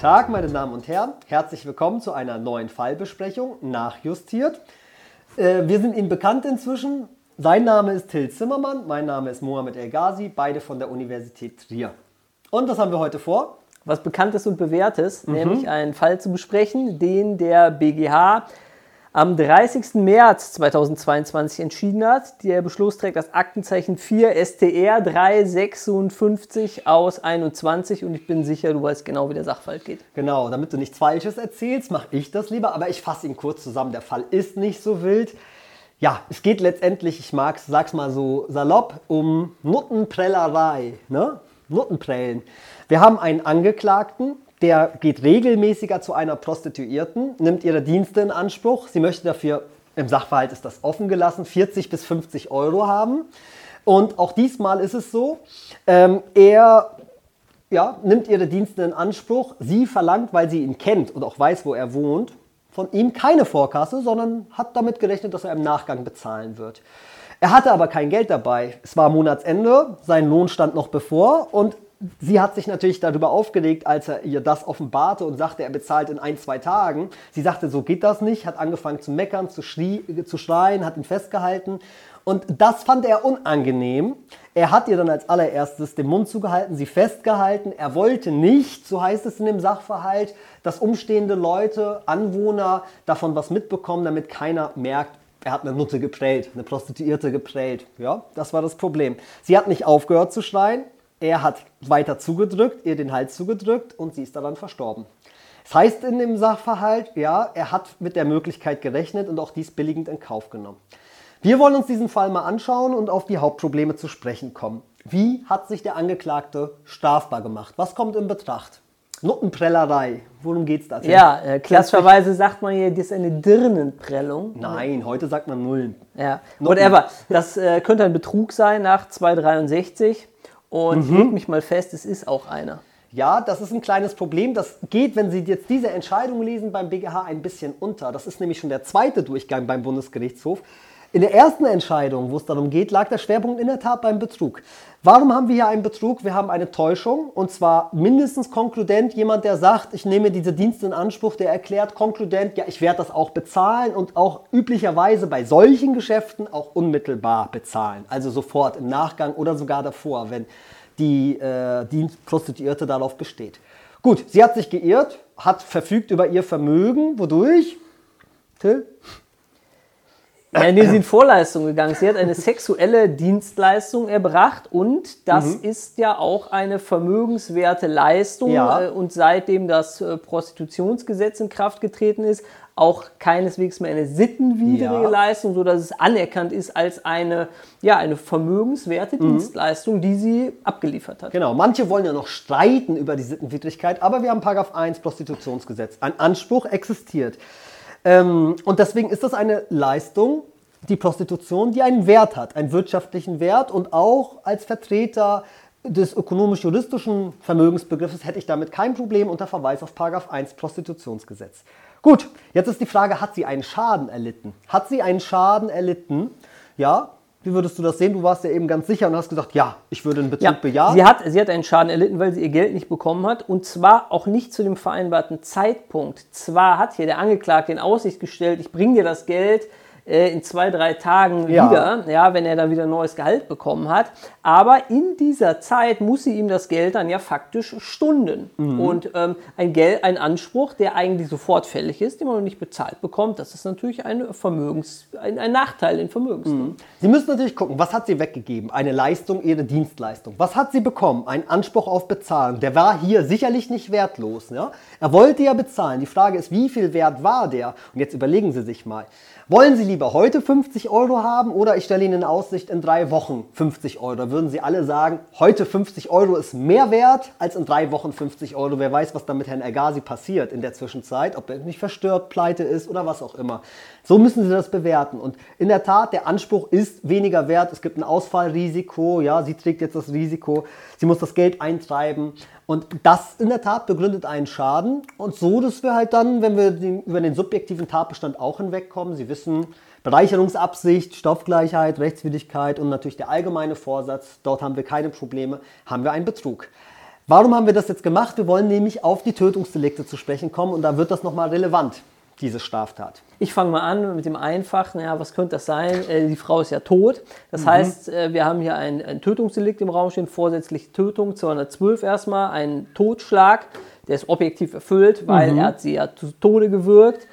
Tag, meine Damen und Herren. Herzlich willkommen zu einer neuen Fallbesprechung, nachjustiert. Äh, wir sind Ihnen bekannt inzwischen. Sein Name ist Till Zimmermann, mein Name ist Mohamed El Ghazi, beide von der Universität Trier. Und was haben wir heute vor? Was Bekanntes und Bewährtes, mhm. nämlich einen Fall zu besprechen, den der BGH am 30. März 2022 entschieden hat. Der Beschluss trägt das Aktenzeichen 4 STR 356 aus 21 und ich bin sicher, du weißt genau, wie der Sachverhalt geht. Genau, damit du nichts Falsches erzählst, mache ich das lieber, aber ich fasse ihn kurz zusammen. Der Fall ist nicht so wild. Ja, es geht letztendlich, ich mag's, sag's mal so salopp, um Nuttenprellerei, ne? Nuttenprellen. Wir haben einen Angeklagten, der geht regelmäßiger zu einer Prostituierten, nimmt ihre Dienste in Anspruch. Sie möchte dafür, im Sachverhalt ist das offen gelassen, 40 bis 50 Euro haben. Und auch diesmal ist es so, ähm, er ja, nimmt ihre Dienste in Anspruch. Sie verlangt, weil sie ihn kennt und auch weiß, wo er wohnt, von ihm keine Vorkasse, sondern hat damit gerechnet, dass er im Nachgang bezahlen wird. Er hatte aber kein Geld dabei. Es war Monatsende, sein Lohn stand noch bevor und Sie hat sich natürlich darüber aufgeregt, als er ihr das offenbarte und sagte, er bezahlt in ein, zwei Tagen. Sie sagte, so geht das nicht, hat angefangen zu meckern, zu, schrie, zu schreien, hat ihn festgehalten. Und das fand er unangenehm. Er hat ihr dann als allererstes den Mund zugehalten, sie festgehalten. Er wollte nicht, so heißt es in dem Sachverhalt, dass umstehende Leute, Anwohner davon was mitbekommen, damit keiner merkt, er hat eine Nutte geprellt, eine Prostituierte geprellt. Ja, das war das Problem. Sie hat nicht aufgehört zu schreien, er hat weiter zugedrückt, ihr den Hals zugedrückt und sie ist daran verstorben. Das heißt in dem Sachverhalt, ja, er hat mit der Möglichkeit gerechnet und auch dies billigend in Kauf genommen. Wir wollen uns diesen Fall mal anschauen und auf die Hauptprobleme zu sprechen kommen. Wie hat sich der Angeklagte strafbar gemacht? Was kommt in Betracht? Nuttenprellerei. Worum geht es da? Ja, äh, klassischerweise sagt man hier, das ist eine Dirnenprellung. Nein, heute sagt man Nullen. Ja, whatever. Das äh, könnte ein Betrug sein nach 263. Und mhm. leg mich mal fest, es ist auch einer. Ja, das ist ein kleines Problem. Das geht, wenn Sie jetzt diese Entscheidung lesen beim BGH, ein bisschen unter. Das ist nämlich schon der zweite Durchgang beim Bundesgerichtshof. In der ersten Entscheidung, wo es darum geht, lag der Schwerpunkt in der Tat beim Betrug. Warum haben wir hier einen Betrug? Wir haben eine Täuschung und zwar mindestens konkludent jemand, der sagt, ich nehme diese Dienste in Anspruch, der erklärt konkludent, ja, ich werde das auch bezahlen und auch üblicherweise bei solchen Geschäften auch unmittelbar bezahlen. Also sofort im Nachgang oder sogar davor, wenn die, äh, die Prostituierte darauf besteht. Gut, sie hat sich geirrt, hat verfügt über ihr Vermögen, wodurch? Till? Ja, indem sie in Vorleistung gegangen. Sie hat eine sexuelle Dienstleistung erbracht und das mhm. ist ja auch eine vermögenswerte Leistung. Ja. Äh, und seitdem das äh, Prostitutionsgesetz in Kraft getreten ist, auch keineswegs mehr eine sittenwidrige ja. Leistung, sodass es anerkannt ist als eine, ja, eine vermögenswerte mhm. Dienstleistung, die sie abgeliefert hat. Genau, manche wollen ja noch streiten über die Sittenwidrigkeit, aber wir haben Paragraph 1 Prostitutionsgesetz. Ein Anspruch existiert. Ähm, und deswegen ist das eine Leistung, die Prostitution, die einen Wert hat, einen wirtschaftlichen Wert und auch als Vertreter des ökonomisch-juristischen Vermögensbegriffes hätte ich damit kein Problem unter Verweis auf 1 Prostitutionsgesetz. Gut, jetzt ist die Frage, hat sie einen Schaden erlitten? Hat sie einen Schaden erlitten? Ja, wie würdest du das sehen? Du warst ja eben ganz sicher und hast gesagt, ja, ich würde einen Betrug ja, bejahen. Sie hat, sie hat einen Schaden erlitten, weil sie ihr Geld nicht bekommen hat und zwar auch nicht zu dem vereinbarten Zeitpunkt. Zwar hat hier der Angeklagte in Aussicht gestellt, ich bringe dir das Geld, äh, in zwei, drei Tagen ja. wieder, ja, wenn er dann wieder ein neues Gehalt bekommen hat. Aber in dieser Zeit muss sie ihm das Geld dann ja faktisch stunden. Mhm. Und ähm, ein, Geld, ein Anspruch, der eigentlich sofort fällig ist, den man noch nicht bezahlt bekommt, das ist natürlich ein, Vermögens, ein, ein Nachteil in Vermögens. Mhm. Sie müssen natürlich gucken, was hat sie weggegeben? Eine Leistung, ihre Dienstleistung. Was hat sie bekommen? Ein Anspruch auf Bezahlung. Der war hier sicherlich nicht wertlos. Ja? Er wollte ja bezahlen. Die Frage ist, wie viel wert war der? Und jetzt überlegen Sie sich mal. Wollen Sie lieber heute 50 Euro haben oder ich stelle Ihnen in Aussicht in drei Wochen 50 Euro? Da würden Sie alle sagen, heute 50 Euro ist mehr wert als in drei Wochen 50 Euro. Wer weiß, was da mit Herrn Ergasi passiert in der Zwischenzeit, ob er nicht verstirbt, pleite ist oder was auch immer. So müssen Sie das bewerten. Und in der Tat, der Anspruch ist weniger wert. Es gibt ein Ausfallrisiko. Ja, sie trägt jetzt das Risiko. Sie muss das Geld eintreiben. Und das in der Tat begründet einen Schaden. Und so, dass wir halt dann, wenn wir den, über den subjektiven Tatbestand auch hinwegkommen, Sie wissen, Bereicherungsabsicht, Stoffgleichheit, Rechtswidrigkeit und natürlich der allgemeine Vorsatz, dort haben wir keine Probleme, haben wir einen Betrug. Warum haben wir das jetzt gemacht? Wir wollen nämlich auf die Tötungsdelikte zu sprechen kommen und da wird das nochmal relevant, diese Straftat. Ich fange mal an mit dem Einfachen. Ja, was könnte das sein? Äh, die Frau ist ja tot. Das mhm. heißt, äh, wir haben hier ein, ein, Tötungsdelikt im Raum stehen, vorsätzliche Tötung, 212 erstmal, ein Totschlag, der ist objektiv erfüllt, weil mhm. er hat sie ja zu Tode gewürgt.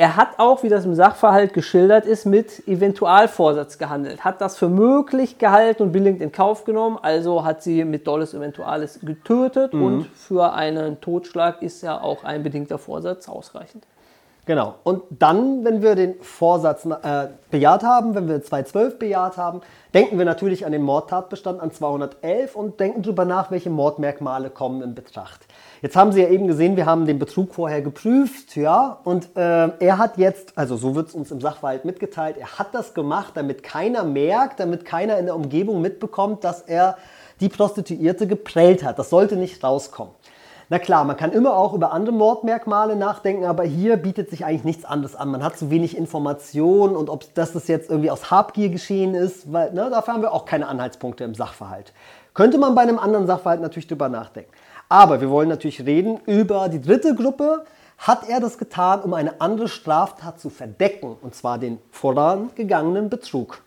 Er hat auch, wie das im Sachverhalt geschildert ist, mit Eventualvorsatz gehandelt, hat das für möglich gehalten und billigend in Kauf genommen, also hat sie mit Dolles Eventualis getötet mhm. und für einen Totschlag ist ja auch ein bedingter Vorsatz ausreichend. Genau. Und dann, wenn wir den Vorsatz äh, bejaht haben, wenn wir 212 bejaht haben, denken wir natürlich an den Mordtatbestand an 211 und denken darüber nach, welche Mordmerkmale kommen in Betracht. Jetzt haben Sie ja eben gesehen, wir haben den Betrug vorher geprüft, ja, und äh, er hat jetzt, also so wird es uns im Sachverhalt mitgeteilt, er hat das gemacht, damit keiner merkt, damit keiner in der Umgebung mitbekommt, dass er die Prostituierte geprellt hat. Das sollte nicht rauskommen. Na klar, man kann immer auch über andere Mordmerkmale nachdenken, aber hier bietet sich eigentlich nichts anderes an. Man hat zu wenig Informationen und ob das, jetzt irgendwie aus Habgier geschehen ist, weil ne, dafür haben wir auch keine Anhaltspunkte im Sachverhalt. Könnte man bei einem anderen Sachverhalt natürlich drüber nachdenken. Aber wir wollen natürlich reden über die dritte Gruppe. Hat er das getan, um eine andere Straftat zu verdecken, und zwar den vorangegangenen Betrug?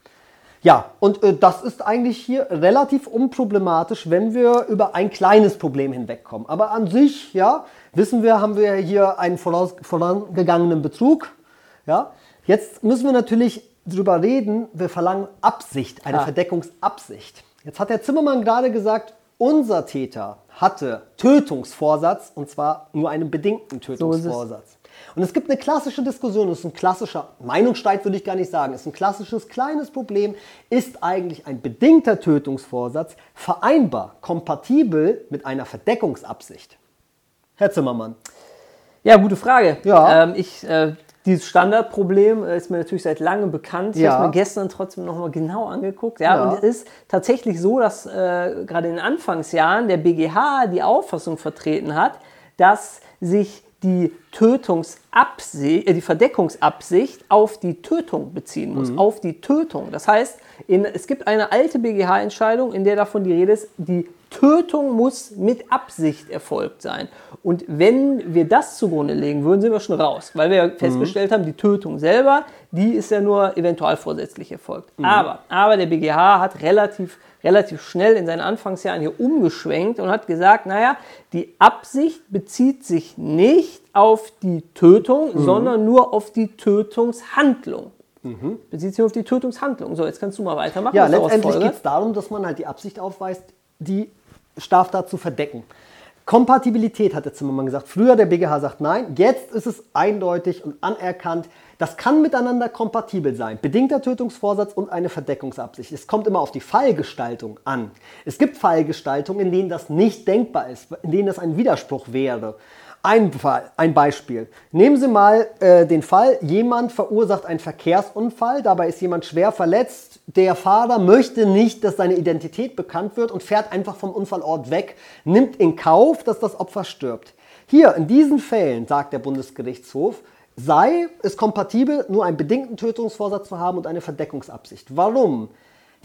Ja, und äh, das ist eigentlich hier relativ unproblematisch, wenn wir über ein kleines Problem hinwegkommen. Aber an sich, ja, wissen wir, haben wir hier einen vorangegangenen Betrug. Ja, jetzt müssen wir natürlich darüber reden, wir verlangen Absicht, eine ah. Verdeckungsabsicht. Jetzt hat der Zimmermann gerade gesagt, unser Täter hatte Tötungsvorsatz und zwar nur einen bedingten Tötungsvorsatz. So und es gibt eine klassische Diskussion, das ist ein klassischer Meinungsstreit, würde ich gar nicht sagen, es ist ein klassisches kleines Problem. Ist eigentlich ein bedingter Tötungsvorsatz vereinbar, kompatibel mit einer Verdeckungsabsicht? Herr Zimmermann. Ja, gute Frage. Ja. Ähm, ich äh, dieses Standardproblem äh, ist mir natürlich seit langem bekannt. Ich ja. habe es mir gestern trotzdem nochmal genau angeguckt. Ja, ja, Und es ist tatsächlich so, dass äh, gerade in den Anfangsjahren der BGH die Auffassung vertreten hat, dass sich die Tötungsabsicht, äh, die Verdeckungsabsicht auf die Tötung beziehen muss, mhm. auf die Tötung. Das heißt, in, es gibt eine alte BGH-Entscheidung, in der davon die Rede ist, die Tötung muss mit Absicht erfolgt sein. Und wenn wir das zugrunde legen würden, sind wir schon raus, weil wir mhm. festgestellt haben, die Tötung selber, die ist ja nur eventuell vorsätzlich erfolgt. Mhm. Aber, aber der BGH hat relativ relativ schnell in seinen Anfangsjahren hier umgeschwenkt und hat gesagt, naja, die Absicht bezieht sich nicht auf die Tötung, mhm. sondern nur auf die Tötungshandlung. Mhm. Bezieht sich auf die Tötungshandlung. So, jetzt kannst du mal weitermachen. Ja, letztendlich geht es darum, dass man halt die Absicht aufweist, die Straftat zu verdecken. Kompatibilität hat der Zimmermann gesagt. Früher der BGH sagt nein, jetzt ist es eindeutig und anerkannt. Das kann miteinander kompatibel sein. Bedingter Tötungsvorsatz und eine Verdeckungsabsicht. Es kommt immer auf die Fallgestaltung an. Es gibt Fallgestaltungen, in denen das nicht denkbar ist, in denen das ein Widerspruch wäre. Ein, Fall, ein Beispiel. Nehmen Sie mal äh, den Fall, jemand verursacht einen Verkehrsunfall, dabei ist jemand schwer verletzt. Der Fahrer möchte nicht, dass seine Identität bekannt wird und fährt einfach vom Unfallort weg, nimmt in Kauf, dass das Opfer stirbt. Hier, in diesen Fällen, sagt der Bundesgerichtshof, sei es kompatibel, nur einen bedingten Tötungsvorsatz zu haben und eine Verdeckungsabsicht. Warum?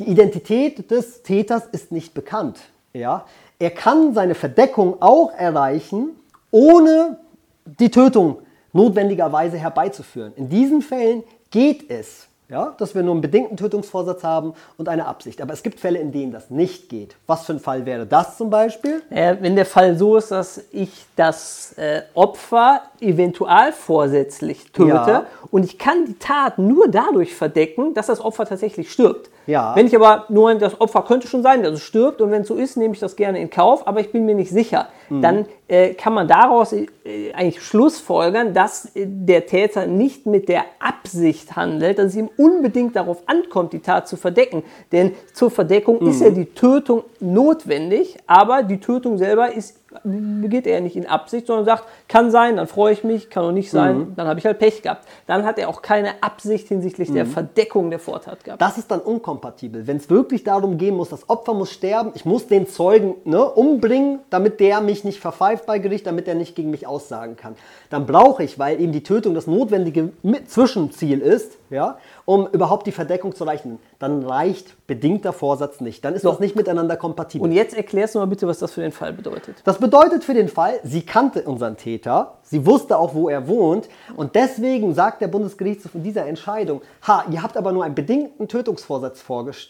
Die Identität des Täters ist nicht bekannt. Ja? Er kann seine Verdeckung auch erreichen, ohne die Tötung notwendigerweise herbeizuführen. In diesen Fällen geht es, ja, dass wir nur einen bedingten Tötungsvorsatz haben und eine Absicht. Aber es gibt Fälle, in denen das nicht geht. Was für ein Fall wäre das zum Beispiel? Äh, wenn der Fall so ist, dass ich das äh, Opfer eventual vorsätzlich töte ja. und ich kann die Tat nur dadurch verdecken, dass das Opfer tatsächlich stirbt. Ja. Wenn ich aber nur, das Opfer könnte schon sein, dass es stirbt und wenn es so ist, nehme ich das gerne in Kauf, aber ich bin mir nicht sicher. Mhm. Dann äh, kann man daraus äh, eigentlich schlussfolgern, dass äh, der Täter nicht mit der Absicht handelt, dass es ihm unbedingt darauf ankommt, die Tat zu verdecken. Denn zur Verdeckung mhm. ist ja die Tötung notwendig, aber die Tötung selber ist begeht er nicht in Absicht, sondern sagt, kann sein, dann freue ich mich, kann auch nicht sein, mhm. dann habe ich halt Pech gehabt. Dann hat er auch keine Absicht hinsichtlich mhm. der Verdeckung der Vortat gehabt. Das ist dann unkompatibel. Wenn es wirklich darum gehen muss, das Opfer muss sterben, ich muss den Zeugen ne, umbringen, damit der mich nicht verpfeift bei Gericht, damit er nicht gegen mich aussagen kann. Dann brauche ich, weil eben die Tötung das notwendige Zwischenziel ist, ja, um überhaupt die Verdeckung zu reichen, dann reicht bedingter Vorsatz nicht. Dann ist So. das nicht miteinander kompatibel. Und jetzt erklärst du mal bitte, was das für den Fall bedeutet. Das bedeutet für den Fall, sie kannte unseren Täter, sie wusste auch, wo er wohnt und deswegen sagt der Bundesgerichtshof in dieser Entscheidung, ha, ihr habt aber nur einen bedingten Tötungsvorsatz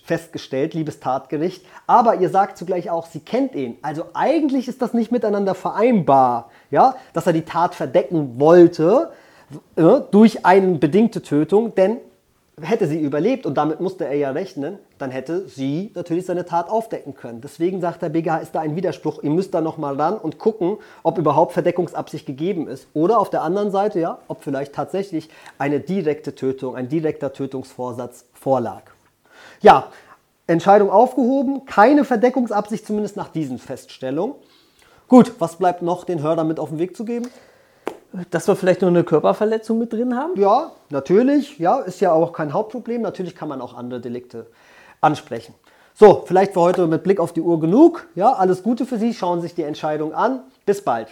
festgestellt, liebes Tatgericht, aber ihr sagt zugleich auch, sie kennt ihn. Also eigentlich ist das nicht miteinander vereinbar, ja, dass er die Tat verdecken wollte äh, durch eine bedingte Tötung, denn hätte sie überlebt und damit musste er ja rechnen, dann hätte sie natürlich seine Tat aufdecken können. Deswegen sagt der BGH, ist da ein Widerspruch. Ihr müsst da nochmal ran und gucken, ob überhaupt Verdeckungsabsicht gegeben ist. Oder auf der anderen Seite, ja, ob vielleicht tatsächlich eine direkte Tötung, ein direkter Tötungsvorsatz vorlag. Ja, Entscheidung aufgehoben, keine Verdeckungsabsicht, zumindest nach diesen Feststellungen. Gut, was bleibt noch den Hörern mit auf den Weg zu geben? Dass wir vielleicht noch eine Körperverletzung mit drin haben? Ja, natürlich. Ja, ist ja auch kein Hauptproblem. Natürlich kann man auch andere Delikte ansprechen. So, vielleicht für heute mit Blick auf die Uhr genug. Ja, alles Gute für Sie. Schauen Sie sich die Entscheidung an. Bis bald.